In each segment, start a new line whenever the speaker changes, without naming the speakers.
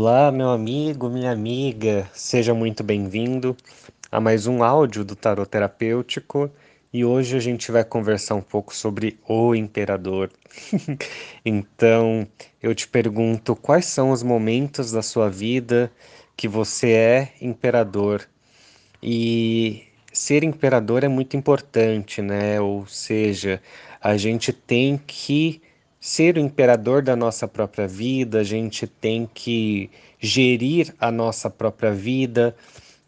Olá, meu amigo, minha amiga, seja muito bem-vindo a mais um áudio do Tarot Terapêutico e hoje a gente vai conversar um pouco sobre o Imperador. então, eu te pergunto quais são os momentos da sua vida que você é imperador e ser imperador é muito importante, né? Ou seja, a gente tem que ser o imperador da nossa própria vida, a gente tem que gerir a nossa própria vida.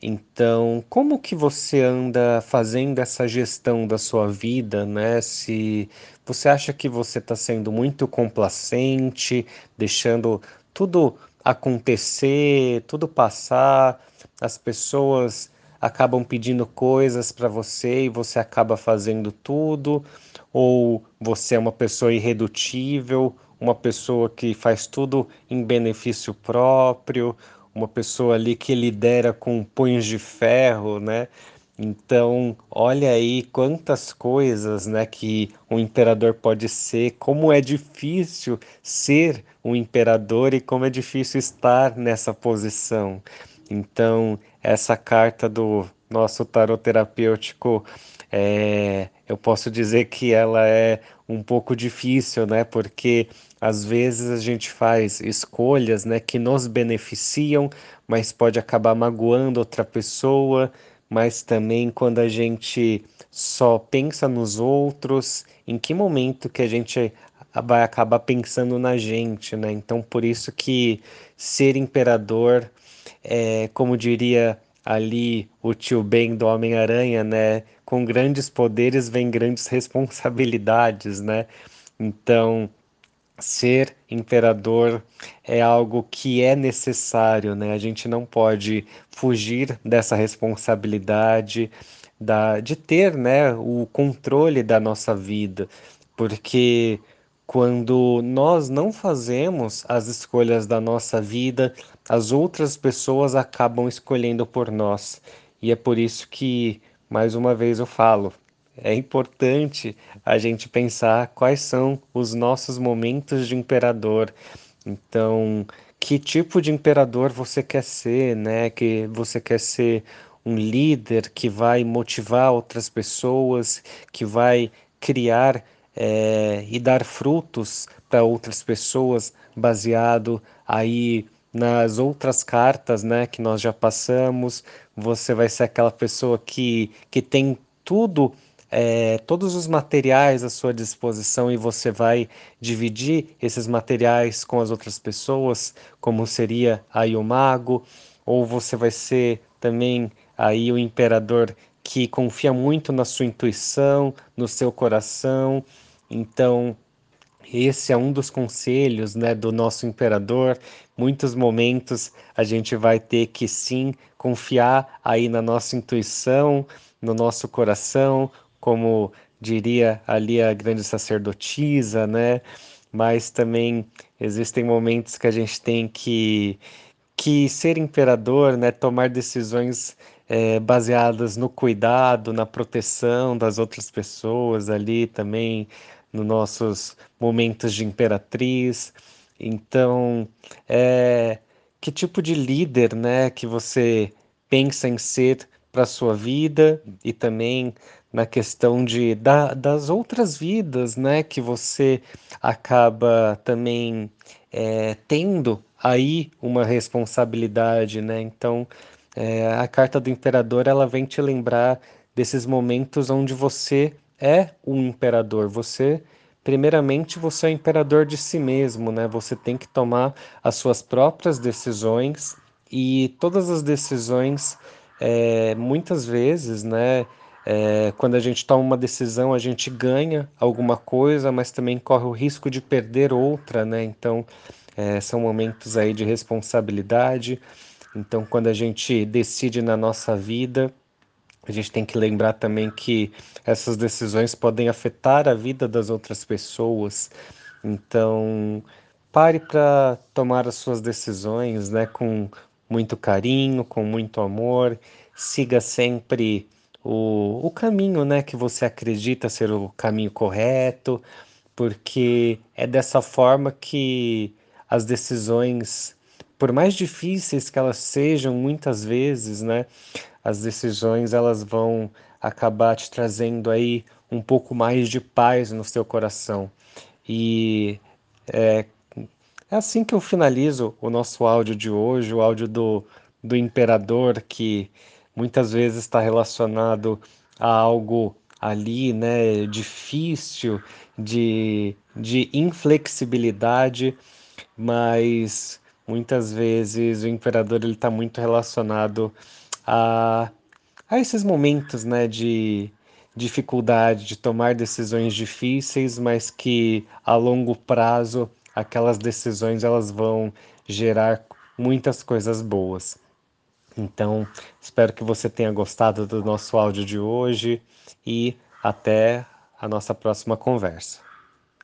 Então, como que você anda fazendo essa gestão da sua vida, né? Se você acha que você está sendo muito complacente, deixando tudo acontecer, tudo passar, as pessoas acabam pedindo coisas para você e você acaba fazendo tudo, ou você é uma pessoa irredutível, uma pessoa que faz tudo em benefício próprio, uma pessoa ali que lidera com punhos de ferro, né? Então, olha aí quantas coisas, né, que um imperador pode ser, como é difícil ser um imperador e como é difícil estar nessa posição. Então, essa carta do nosso tarot terapêutico, é, eu posso dizer que ela é um pouco difícil, né? Porque às vezes a gente faz escolhas, né, que nos beneficiam, mas pode acabar magoando outra pessoa, mas também quando a gente só pensa nos outros, em que momento que a gente vai acabar pensando na gente, né? Então por isso que ser imperador é, como diria ali o tio Ben do Homem-Aranha, né? Com grandes poderes vem grandes responsabilidades, né? Então, ser imperador é algo que é necessário, né? A gente não pode fugir dessa responsabilidade da, de ter, né, o controle da nossa vida, porque quando nós não fazemos as escolhas da nossa vida, as outras pessoas acabam escolhendo por nós. E é por isso que, mais uma vez, eu falo: é importante a gente pensar quais são os nossos momentos de imperador. Então, que tipo de imperador você quer ser, né? Que você quer ser um líder que vai motivar outras pessoas, que vai criar é, e dar frutos para outras pessoas baseado aí nas outras cartas, né, que nós já passamos. Você vai ser aquela pessoa que, que tem tudo, é, todos os materiais à sua disposição e você vai dividir esses materiais com as outras pessoas, como seria aí o mago, ou você vai ser também aí o imperador que confia muito na sua intuição, no seu coração. Então, esse é um dos conselhos, né, do nosso imperador. Muitos momentos a gente vai ter que sim confiar aí na nossa intuição, no nosso coração, como diria ali a grande sacerdotisa, né? Mas também existem momentos que a gente tem que que ser imperador, né, tomar decisões é, baseadas no cuidado, na proteção das outras pessoas ali também, nos nossos momentos de imperatriz. Então, é, que tipo de líder, né, que você pensa em ser para sua vida e também na questão de da, das outras vidas, né, que você acaba também é, tendo aí uma responsabilidade, né? Então, é, a carta do imperador ela vem te lembrar desses momentos onde você é um imperador. Você, primeiramente, você é imperador de si mesmo, né? Você tem que tomar as suas próprias decisões e todas as decisões, é, muitas vezes, né? É, quando a gente toma uma decisão, a gente ganha alguma coisa, mas também corre o risco de perder outra, né? Então, é, são momentos aí de responsabilidade. Então, quando a gente decide na nossa vida, a gente tem que lembrar também que essas decisões podem afetar a vida das outras pessoas. Então, pare para tomar as suas decisões, né, com muito carinho, com muito amor. Siga sempre o, o caminho, né, que você acredita ser o caminho correto, porque é dessa forma que as decisões por mais difíceis que elas sejam, muitas vezes, né, as decisões elas vão acabar te trazendo aí um pouco mais de paz no seu coração. E é, é assim que eu finalizo o nosso áudio de hoje, o áudio do, do imperador, que muitas vezes está relacionado a algo ali, né, difícil, de, de inflexibilidade, mas muitas vezes o imperador ele está muito relacionado a, a esses momentos, né, de dificuldade, de tomar decisões difíceis, mas que a longo prazo aquelas decisões elas vão gerar muitas coisas boas. Então, espero que você tenha gostado do nosso áudio de hoje e até a nossa próxima conversa.